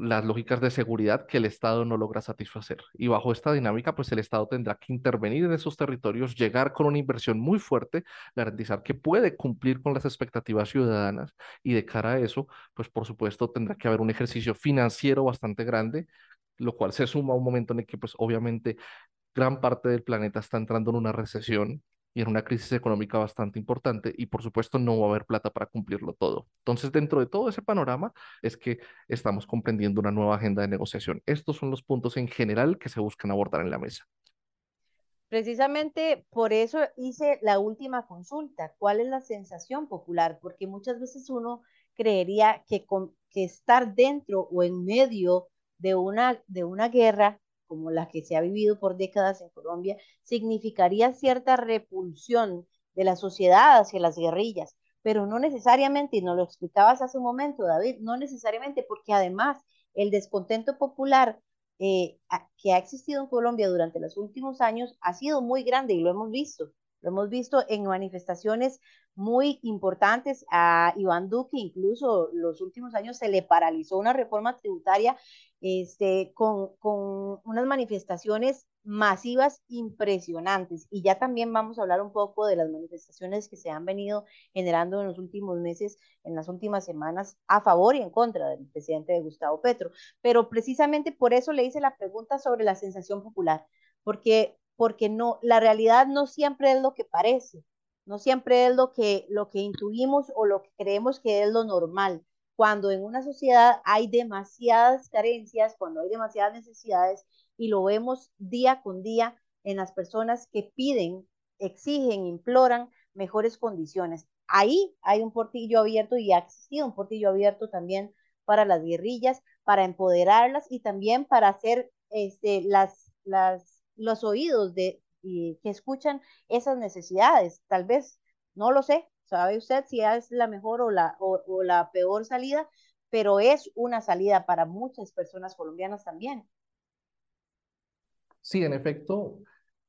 las lógicas de seguridad que el Estado no logra satisfacer. Y bajo esta dinámica, pues el Estado tendrá que intervenir en esos territorios, llegar con una inversión muy fuerte, garantizar que puede cumplir con las expectativas ciudadanas y de cara a eso, pues por supuesto tendrá que haber un ejercicio financiero bastante grande, lo cual se suma a un momento en el que pues obviamente gran parte del planeta está entrando en una recesión y en una crisis económica bastante importante y por supuesto no va a haber plata para cumplirlo todo. Entonces, dentro de todo ese panorama es que estamos comprendiendo una nueva agenda de negociación. Estos son los puntos en general que se buscan abordar en la mesa. Precisamente por eso hice la última consulta. ¿Cuál es la sensación popular? Porque muchas veces uno creería que, con, que estar dentro o en medio de una, de una guerra como la que se ha vivido por décadas en Colombia, significaría cierta repulsión de la sociedad hacia las guerrillas. pero no necesariamente, y nos lo explicabas hace un momento, David, no necesariamente, porque además el descontento popular eh, que ha existido en Colombia durante los últimos años ha sido muy grande y lo hemos visto. Lo hemos visto en manifestaciones muy importantes. A Iván Duque incluso los últimos años se le paralizó una reforma tributaria este, con, con unas manifestaciones masivas impresionantes. Y ya también vamos a hablar un poco de las manifestaciones que se han venido generando en los últimos meses, en las últimas semanas, a favor y en contra del presidente de Gustavo Petro. Pero precisamente por eso le hice la pregunta sobre la sensación popular, porque, porque no, la realidad no siempre es lo que parece, no siempre es lo que, lo que intuimos o lo que creemos que es lo normal cuando en una sociedad hay demasiadas carencias, cuando hay demasiadas necesidades, y lo vemos día con día en las personas que piden, exigen, imploran mejores condiciones. Ahí hay un portillo abierto y ha existido un portillo abierto también para las guerrillas, para empoderarlas y también para hacer este, las, las, los oídos de, que escuchan esas necesidades. Tal vez, no lo sé, sabe usted si es la mejor o la, o, la peor salida, pero es una salida para muchas personas colombianas también. Sí, en efecto,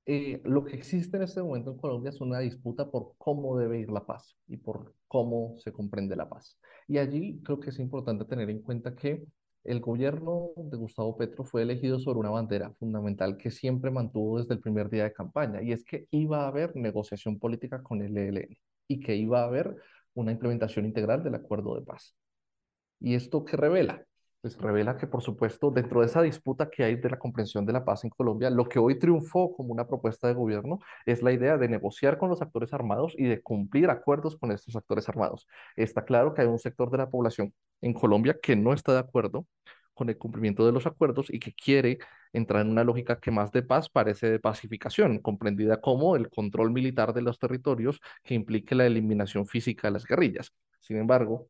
eh, lo que existe en este momento en Colombia es una disputa por cómo debe ir la paz y por cómo se comprende la paz. Y allí creo que es importante tener en cuenta que el gobierno de Gustavo Petro fue elegido sobre una bandera fundamental que siempre mantuvo desde el primer día de campaña, y es que iba a haber negociación política con el ELN y que iba a haber una implementación integral del acuerdo de paz. ¿Y esto qué revela? Pues revela que, por supuesto, dentro de esa disputa que hay de la comprensión de la paz en Colombia, lo que hoy triunfó como una propuesta de gobierno es la idea de negociar con los actores armados y de cumplir acuerdos con estos actores armados. Está claro que hay un sector de la población en Colombia que no está de acuerdo con el cumplimiento de los acuerdos y que quiere entrar en una lógica que más de paz parece de pacificación, comprendida como el control militar de los territorios que implique la eliminación física de las guerrillas. Sin embargo,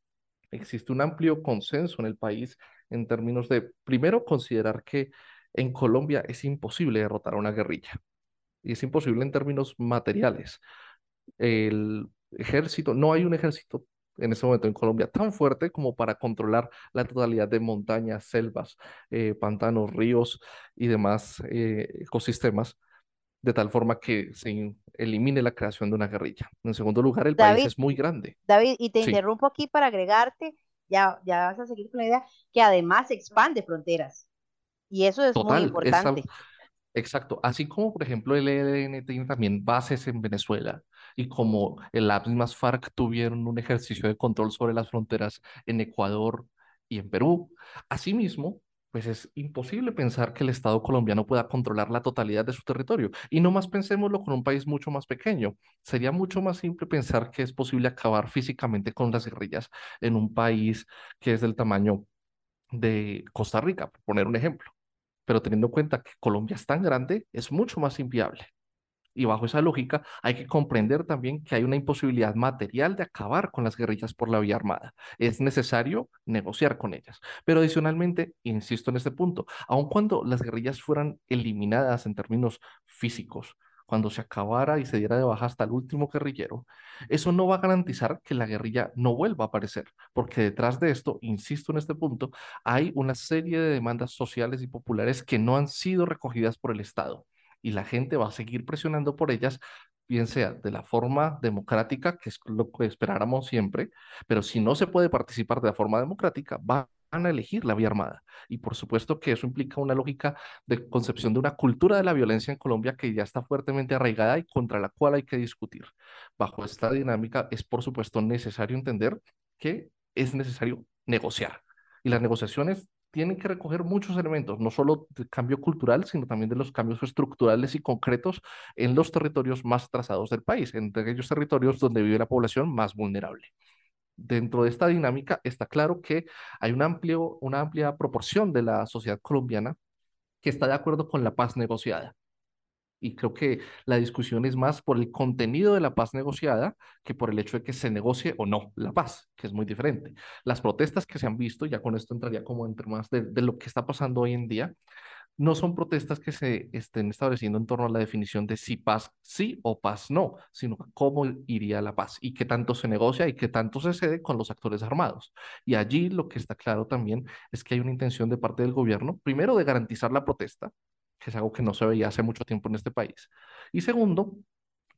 existe un amplio consenso en el país en términos de, primero, considerar que en Colombia es imposible derrotar a una guerrilla. Y es imposible en términos materiales. El ejército, no hay un ejército en ese momento en Colombia tan fuerte como para controlar la totalidad de montañas, selvas, eh, pantanos, ríos y demás eh, ecosistemas, de tal forma que se elimine la creación de una guerrilla. En segundo lugar, el país es muy grande. David, y te interrumpo aquí para agregarte, ya, ya vas a seguir con la idea, que además expande fronteras. Y eso es muy importante. exacto. Así como, por ejemplo, el ELN tiene también bases en Venezuela, y como las mismas FARC tuvieron un ejercicio de control sobre las fronteras en Ecuador y en Perú, asimismo, pues es imposible pensar que el Estado colombiano pueda controlar la totalidad de su territorio. Y no más pensémoslo con un país mucho más pequeño. Sería mucho más simple pensar que es posible acabar físicamente con las guerrillas en un país que es del tamaño de Costa Rica, por poner un ejemplo. Pero teniendo en cuenta que Colombia es tan grande, es mucho más inviable. Y bajo esa lógica hay que comprender también que hay una imposibilidad material de acabar con las guerrillas por la vía armada. Es necesario negociar con ellas. Pero adicionalmente, insisto en este punto, aun cuando las guerrillas fueran eliminadas en términos físicos, cuando se acabara y se diera de baja hasta el último guerrillero, eso no va a garantizar que la guerrilla no vuelva a aparecer, porque detrás de esto, insisto en este punto, hay una serie de demandas sociales y populares que no han sido recogidas por el Estado y la gente va a seguir presionando por ellas, bien sea de la forma democrática, que es lo que esperáramos siempre, pero si no se puede participar de la forma democrática, van a elegir la vía armada. Y por supuesto que eso implica una lógica de concepción de una cultura de la violencia en Colombia que ya está fuertemente arraigada y contra la cual hay que discutir. Bajo esta dinámica es por supuesto necesario entender que es necesario negociar. Y las negociaciones tienen que recoger muchos elementos, no solo de cambio cultural, sino también de los cambios estructurales y concretos en los territorios más atrasados del país, en aquellos territorios donde vive la población más vulnerable. Dentro de esta dinámica está claro que hay un amplio, una amplia proporción de la sociedad colombiana que está de acuerdo con la paz negociada y creo que la discusión es más por el contenido de la paz negociada que por el hecho de que se negocie o no la paz, que es muy diferente. Las protestas que se han visto, ya con esto entraría como entre más de, lo que está pasando hoy en día, no son protestas que se estén estableciendo en torno a la definición de si paz sí o paz no, sino cómo iría la paz y qué tanto se negocia y qué tanto se cede con los actores armados. Y allí lo que está claro también es que hay una intención de parte del gobierno, primero, de garantizar la protesta, que es algo que no se veía hace mucho tiempo en este país, y segundo,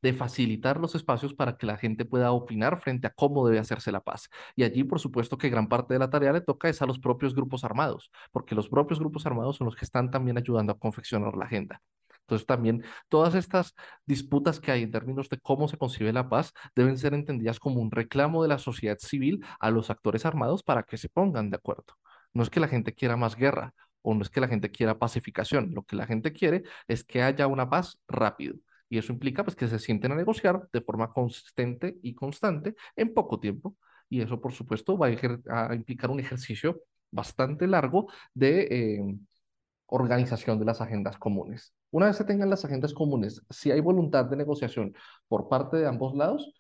de facilitar los espacios para que la gente pueda opinar frente a cómo debe hacerse la paz. Y allí, por supuesto, que gran parte de la tarea le toca es a los propios grupos armados, porque los propios grupos armados son los que están también ayudando a confeccionar la agenda. Entonces también todas estas disputas que hay en términos de cómo se concibe la paz deben ser entendidas como un reclamo de la sociedad civil a los actores armados para que se pongan de acuerdo. No es que la gente quiera más guerra o no es que la gente quiera pacificación, lo que la gente quiere es que haya una paz rápido y eso implica pues, que se sienten a negociar de forma consistente y constante en poco tiempo. Y eso, por supuesto, va a, implicar un ejercicio bastante largo de eh, organización de las agendas comunes. Una vez se tengan las agendas comunes, si hay voluntad de negociación por parte de ambos lados,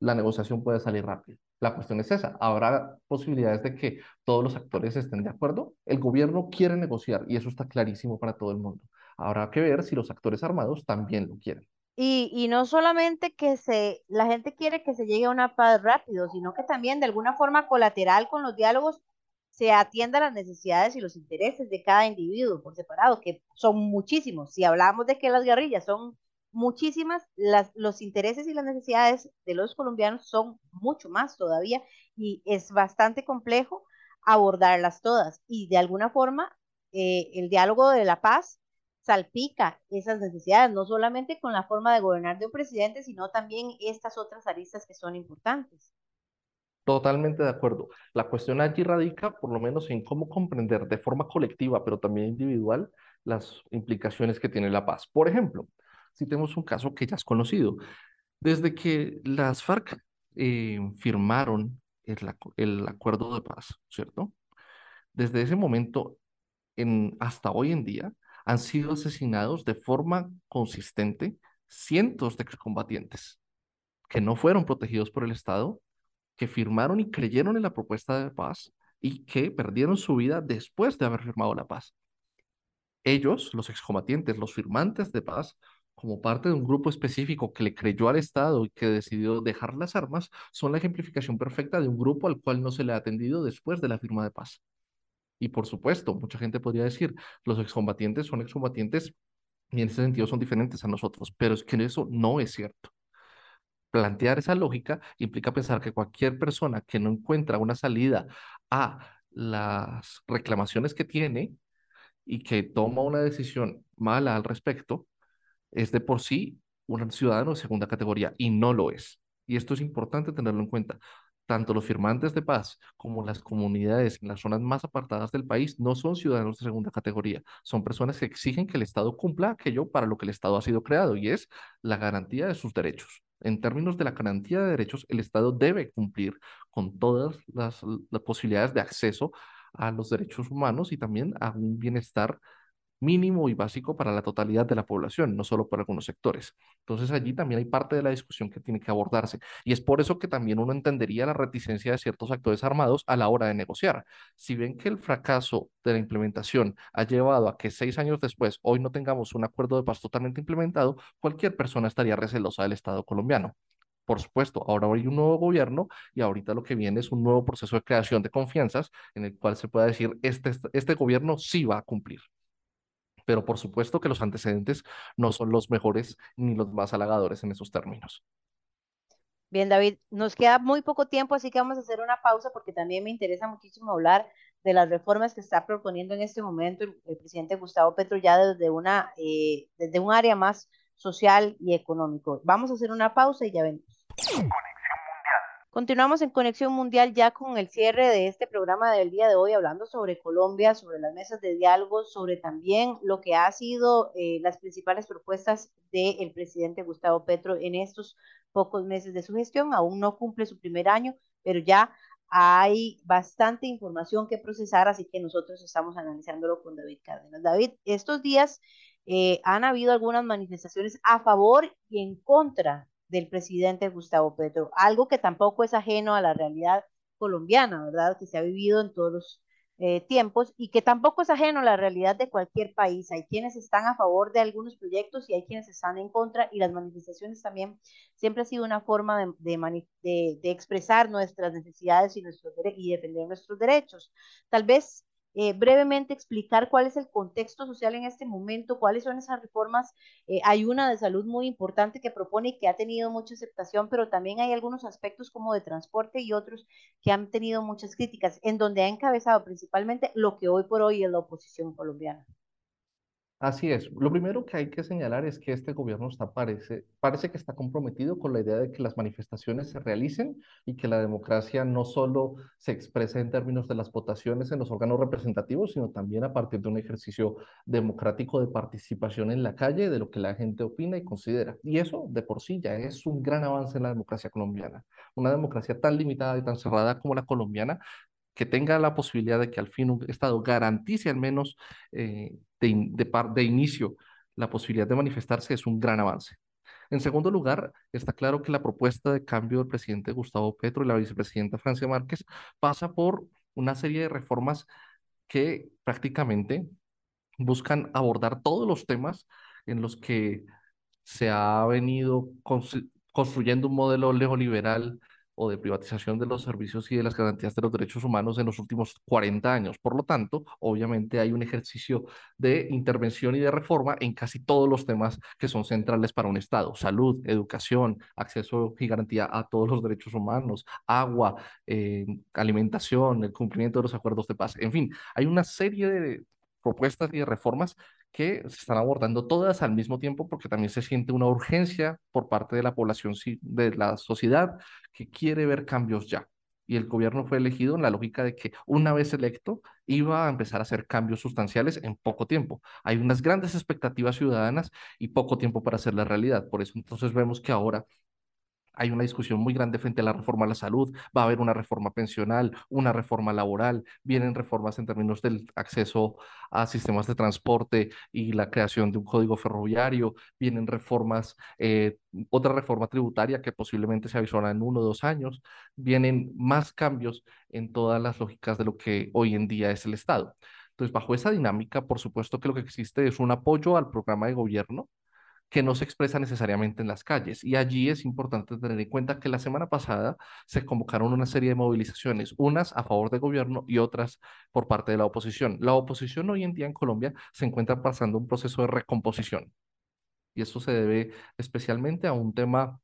la negociación puede salir rápido. La cuestión es esa. ¿Habrá posibilidades de que todos los actores estén de acuerdo? El gobierno quiere negociar y eso está clarísimo para todo el mundo. Habrá que ver si los actores armados también lo quieren. Y, y no solamente que se, la gente quiere que se llegue a una paz rápido, sino que también de alguna forma colateral con los diálogos se atienda las necesidades y los intereses de cada individuo por separado, que son muchísimos. Si hablamos de que las guerrillas son muchísimas, los intereses y las necesidades de los colombianos son mucho más todavía y es bastante complejo abordarlas todas. Y de alguna forma, eh, el diálogo de la paz salpica esas necesidades, no solamente con la forma de gobernar de un presidente, sino también estas otras aristas que son importantes. Totalmente de acuerdo. La cuestión allí radica, por lo menos, en cómo comprender de forma colectiva, pero también individual, las implicaciones que tiene la paz. Por ejemplo, si tenemos un caso que ya es conocido, desde que las FARC eh, firmaron el, el, acuerdo de paz, ¿cierto? Desde ese momento en, hasta hoy en día, han sido asesinados de forma consistente cientos de excombatientes que no fueron protegidos por el Estado, que firmaron y creyeron en la propuesta de paz y que perdieron su vida después de haber firmado la paz. Ellos, los excombatientes, los firmantes de paz, como parte de un grupo específico que le creyó al Estado y que decidió dejar las armas, son la ejemplificación perfecta de un grupo al cual no se le ha atendido después de la firma de paz. Y por supuesto, mucha gente podría decir, los excombatientes son excombatientes y en ese sentido son diferentes a nosotros, pero es que eso no es cierto. Plantear esa lógica implica pensar que cualquier persona que no encuentra una salida a las reclamaciones que tiene y que toma una decisión mala al respecto, es de por sí un ciudadano de segunda categoría y no lo es. Y esto es importante tenerlo en cuenta tanto los firmantes de paz como las comunidades en las zonas más apartadas del país no son ciudadanos de segunda categoría, son personas que exigen que el Estado cumpla aquello para lo que el Estado ha sido creado y es la garantía de sus derechos. En términos de la garantía de derechos, el Estado debe cumplir con todas las, las posibilidades de acceso a los derechos humanos y también a un bienestar mínimo y básico para la totalidad de la población, no solo para algunos sectores. Entonces allí también hay parte de la discusión que tiene que abordarse y es por eso que también uno entendería la reticencia de ciertos actores armados a la hora de negociar. Si ven que el fracaso de la implementación ha llevado a que seis años después hoy no tengamos un acuerdo de paz totalmente implementado, cualquier persona estaría recelosa del Estado colombiano. Por supuesto, ahora hay un nuevo gobierno y ahorita lo que viene es un nuevo proceso de creación de confianzas en el cual se pueda decir, este, este gobierno sí va a cumplir pero por supuesto que los antecedentes no son los mejores ni los más halagadores en esos términos. Bien, David, nos queda muy poco tiempo, así que vamos a hacer una pausa porque también me interesa muchísimo hablar de las reformas que está proponiendo en este momento el, presidente Gustavo Petro ya desde, una, eh, desde un área más social y económico. Vamos a hacer una pausa y ya venimos. Continuamos en Conexión Mundial ya con el cierre de este programa del día de hoy, hablando sobre Colombia, sobre las mesas de diálogo, sobre también lo que ha sido eh, las principales propuestas del presidente Gustavo Petro en estos pocos meses de su gestión. Aún no cumple su primer año, pero ya hay bastante información que procesar, así que nosotros estamos analizándolo con David Cárdenas. David, estos días eh, han habido algunas manifestaciones a favor y en contra del presidente Gustavo Petro, algo que tampoco es ajeno a la realidad colombiana, ¿verdad? Que se ha vivido en todos los eh, tiempos y que tampoco es ajeno a la realidad de cualquier país. Hay quienes están a favor de algunos proyectos y hay quienes están en contra y las manifestaciones también siempre ha sido una forma de, expresar nuestras necesidades y, nuestros, y defender nuestros derechos. Tal vez eh, brevemente explicar cuál es el contexto social en este momento, cuáles son esas reformas. Eh, hay una de salud muy importante que propone y que ha tenido mucha aceptación, pero también hay algunos aspectos como de transporte y otros que han tenido muchas críticas, en donde ha encabezado principalmente lo que hoy por hoy es la oposición colombiana. Así es. Lo primero que hay que señalar es que este gobierno está, parece, parece que está comprometido con la idea de que las manifestaciones se realicen y que la democracia no solo se exprese en términos de las votaciones en los órganos representativos, sino también a partir de un ejercicio democrático de participación en la calle, de lo que la gente opina y considera. Y eso de por sí ya es un gran avance en la democracia colombiana. Una democracia tan limitada y tan cerrada como la colombiana que tenga la posibilidad de que al fin un Estado garantice al menos eh, de, de, de inicio la posibilidad de manifestarse es un gran avance. En segundo lugar, está claro que la propuesta de cambio del presidente Gustavo Petro y la vicepresidenta Francia Márquez pasa por una serie de reformas que prácticamente buscan abordar todos los temas en los que se ha venido construyendo un modelo neoliberal o de privatización de los servicios y de las garantías de los derechos humanos en los últimos 40 años. Por lo tanto, obviamente hay un ejercicio de intervención y de reforma en casi todos los temas que son centrales para un Estado. Salud, educación, acceso y garantía a todos los derechos humanos, agua, eh, alimentación, el cumplimiento de los acuerdos de paz. En fin, hay una serie de propuestas y de reformas que se están abordando todas al mismo tiempo porque también se siente una urgencia por parte de la población, de la sociedad, que quiere ver cambios ya. Y el gobierno fue elegido en la lógica de que una vez electo iba a empezar a hacer cambios sustanciales en poco tiempo. Hay unas grandes expectativas ciudadanas y poco tiempo para hacer la realidad. Por eso entonces vemos que ahora hay una discusión muy grande frente a la reforma a la salud, va a haber una reforma pensional, una reforma laboral, vienen reformas en términos del acceso a sistemas de transporte y la creación de un código ferroviario, vienen reformas, eh, otra reforma tributaria que posiblemente se avisora en uno o dos años, vienen más cambios en todas las lógicas de lo que hoy en día es el Estado. Entonces, bajo esa dinámica, por supuesto que lo que existe es un apoyo al programa de gobierno que no se expresa necesariamente en las calles. Y allí es importante tener en cuenta que la semana pasada se convocaron una serie de movilizaciones, unas a favor del gobierno y otras por parte de la oposición. La oposición hoy en día en Colombia se encuentra pasando un proceso de recomposición. Y eso se debe especialmente a un tema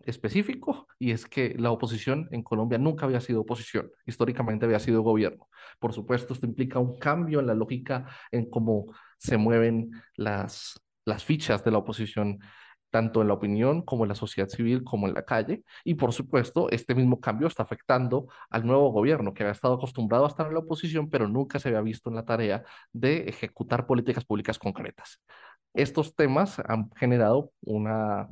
específico y es que la oposición en Colombia nunca había sido oposición, históricamente había sido gobierno. Por supuesto, esto implica un cambio en la lógica en cómo se mueven las las fichas de la oposición, tanto en la opinión como en la sociedad civil como en la calle. Y por supuesto, este mismo cambio está afectando al nuevo gobierno que había estado acostumbrado a estar en la oposición, pero nunca se había visto en la tarea de ejecutar políticas públicas concretas. Estos temas han generado una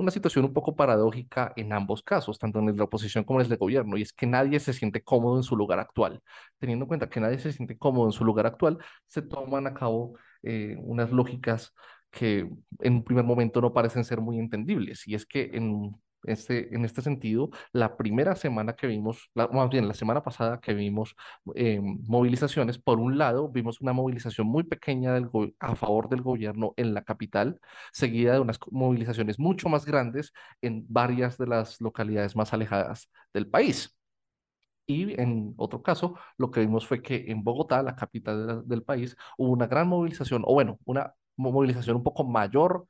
una situación un poco paradójica en ambos casos, tanto en la oposición como en el gobierno, y es que nadie se siente cómodo en su lugar actual. Teniendo en cuenta que nadie se siente cómodo en su lugar actual, se toman a cabo eh, unas lógicas que en un primer momento no parecen ser muy entendibles, y es que en este, en este sentido, la primera semana que vimos, la, más bien la semana pasada que vimos eh, movilizaciones, por un lado, vimos una movilización muy pequeña a favor del gobierno en la capital, seguida de unas movilizaciones mucho más grandes en varias de las localidades más alejadas del país. Y en otro caso, lo que vimos fue que en Bogotá, la capital del país, hubo una gran movilización, o bueno, una movilización un poco mayor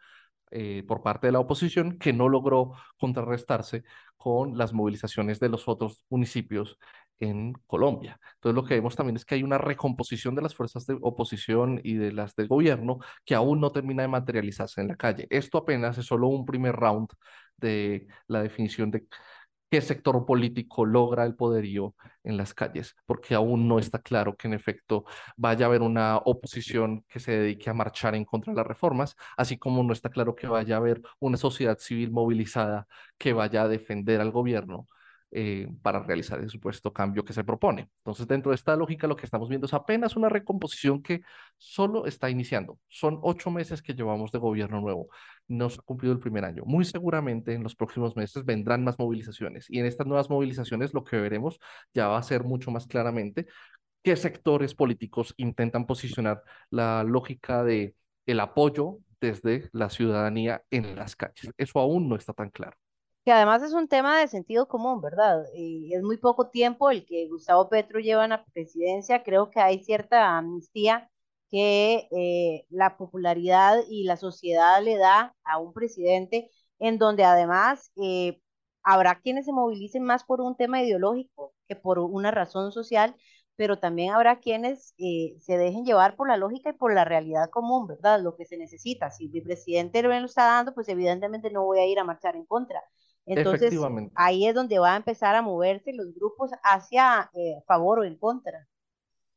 eh, por parte de la oposición que no logró contrarrestarse con las movilizaciones de los otros municipios en Colombia. Entonces lo que vemos también es que hay una recomposición de las fuerzas de oposición y de las del gobierno que aún no termina de materializarse en la calle. Esto apenas es solo un primer round de la definición de qué sector político logra el poderío en las calles, porque aún no está claro que en efecto vaya a haber una oposición que se dedique a marchar en contra de las reformas, así como no está claro que vaya a haber una sociedad civil movilizada que vaya a defender al gobierno eh, para realizar el supuesto cambio que se propone. Entonces, dentro de esta lógica, lo que estamos viendo es apenas una recomposición que solo está iniciando. Son ocho meses que llevamos de gobierno nuevo. No se ha cumplido el primer año. Muy seguramente en los próximos meses vendrán más movilizaciones y en estas nuevas movilizaciones lo que veremos ya va a ser mucho más claramente qué sectores políticos intentan posicionar la lógica de el apoyo desde la ciudadanía en las calles. Eso aún no está tan claro. Que además es un tema de sentido común, ¿verdad? Es muy poco tiempo el que Gustavo Petro lleva en la presidencia. Creo que hay cierta amnistía que eh, la popularidad y la sociedad le da a un presidente en donde además eh, habrá quienes se movilicen más por un tema ideológico que por una razón social, pero también habrá quienes eh, se dejen llevar por la lógica y por la realidad común, ¿verdad? Lo que se necesita. Si el presidente me lo está dando, pues evidentemente no voy a ir a marchar en contra. Entonces, ahí es donde va a empezar a moverse los grupos hacia eh, favor o en contra.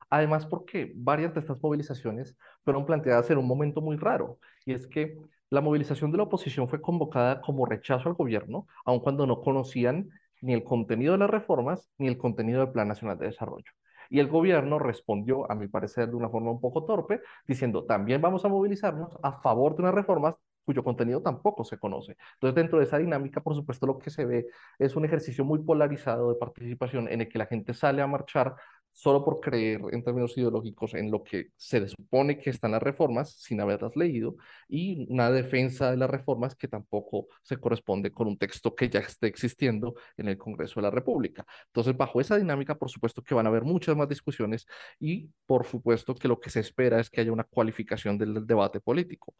Además, porque varias de estas movilizaciones fueron planteadas en un momento muy raro, y es que la movilización de la oposición fue convocada como rechazo al gobierno, aun cuando no conocían ni el contenido de las reformas ni el contenido del Plan Nacional de Desarrollo. Y el gobierno respondió, a mi parecer, de una forma un poco torpe, diciendo, también vamos a movilizarnos a favor de unas reformas cuyo contenido tampoco se conoce. Entonces, dentro de esa dinámica, por supuesto, lo que se ve es un ejercicio muy polarizado de participación en el que la gente sale a marchar solo por creer en términos ideológicos en lo que se supone que están las reformas sin haberlas leído y una defensa de las reformas que tampoco se corresponde con un texto que ya esté existiendo en el Congreso de la República. Entonces, bajo esa dinámica, por supuesto que van a haber muchas más discusiones y por supuesto que lo que se espera es que haya una cualificación del debate político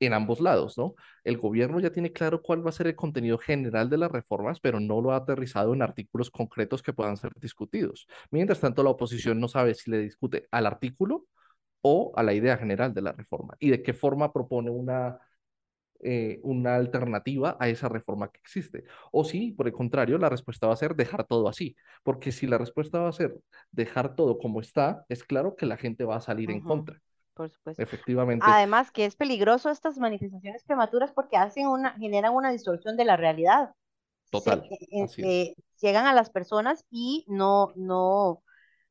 en ambos lados, ¿no? El gobierno ya tiene claro cuál va a ser el contenido general de las reformas, pero no lo ha aterrizado en artículos concretos que puedan ser discutidos. Mientras tanto, la oposición no sabe si le discute al artículo o a la idea general de la reforma y de qué forma propone una, eh, una alternativa a esa reforma que existe. O si, por el contrario, la respuesta va a ser dejar todo así, porque si la respuesta va a ser dejar todo como está, es claro que la gente va a salir en contra. Por supuesto. Efectivamente. Además que es peligroso estas manifestaciones prematuras porque hacen una, generan una distorsión de la realidad. Total. Eh, eh, llegan a las personas y no, no,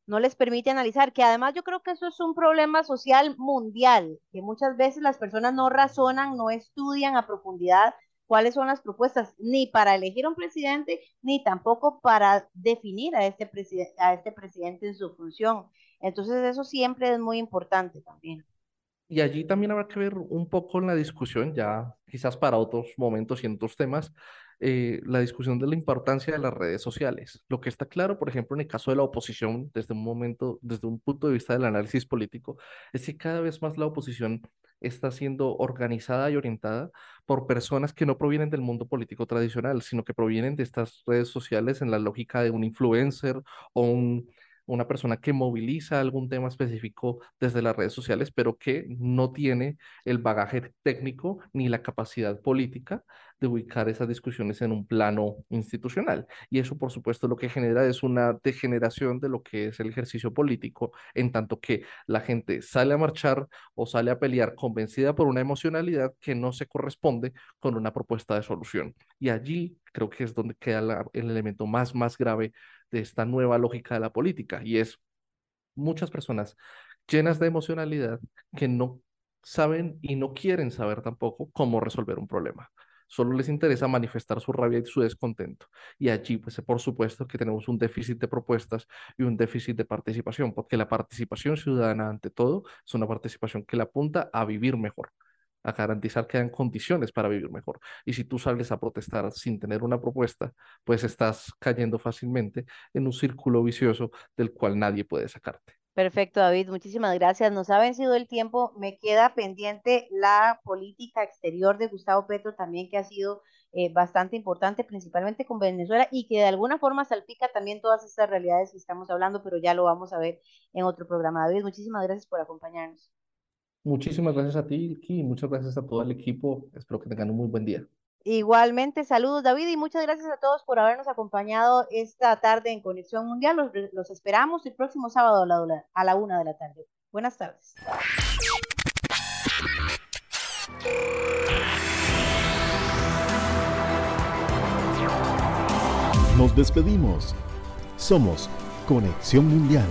no les permite analizar, que además yo creo que eso es un problema social mundial, que muchas veces las personas no razonan, no estudian a profundidad cuáles son las propuestas, ni para elegir un presidente, ni tampoco para definir a este, a este presidente en su función. Entonces eso siempre es muy importante también. Y allí también habrá que ver un poco en la discusión, ya quizás para otros momentos y en otros temas, eh, la discusión de la importancia de las redes sociales. Lo que está claro, por ejemplo, en el caso de la oposición, desde un momento, desde un punto de vista del análisis político, es que cada vez más la oposición está siendo organizada y orientada por personas que no provienen del mundo político tradicional, sino que provienen de estas redes sociales en la lógica de un influencer o un una persona que moviliza algún tema específico desde las redes sociales, pero que no tiene el bagaje técnico ni la capacidad política de ubicar esas discusiones en un plano institucional. Y eso, por supuesto, lo que genera es una degeneración de lo que es el ejercicio político, en tanto que la gente sale a marchar o sale a pelear convencida por una emocionalidad que no se corresponde con una propuesta de solución. Y allí creo que es donde queda el elemento más, más grave de esta nueva lógica de la política, y es muchas personas llenas de emocionalidad que no saben y no quieren saber tampoco cómo resolver un problema. Solo les interesa manifestar su rabia y su descontento. Y allí, pues, por supuesto que tenemos un déficit de propuestas y un déficit de participación, porque la participación ciudadana, ante todo, es una participación que le apunta a vivir mejor a garantizar que hayan condiciones para vivir mejor. Y si tú sales a protestar sin tener una propuesta, pues estás cayendo fácilmente en un círculo vicioso del cual nadie puede sacarte. Perfecto, David, muchísimas gracias. Nos ha vencido el tiempo. Me queda pendiente la política exterior de Gustavo Petro también, que ha sido eh, bastante importante, principalmente con Venezuela, y que de alguna forma salpica también todas estas realidades que estamos hablando, pero ya lo vamos a ver en otro programa. David, muchísimas gracias por acompañarnos. Muchísimas gracias a ti, y muchas gracias a todo el equipo. Espero que tengan un muy buen día. Igualmente, saludos David y muchas gracias a todos por habernos acompañado esta tarde en Conexión Mundial. Los, esperamos el próximo sábado a la, a la una de la tarde. Buenas tardes. Nos despedimos. Somos Conexión Mundial.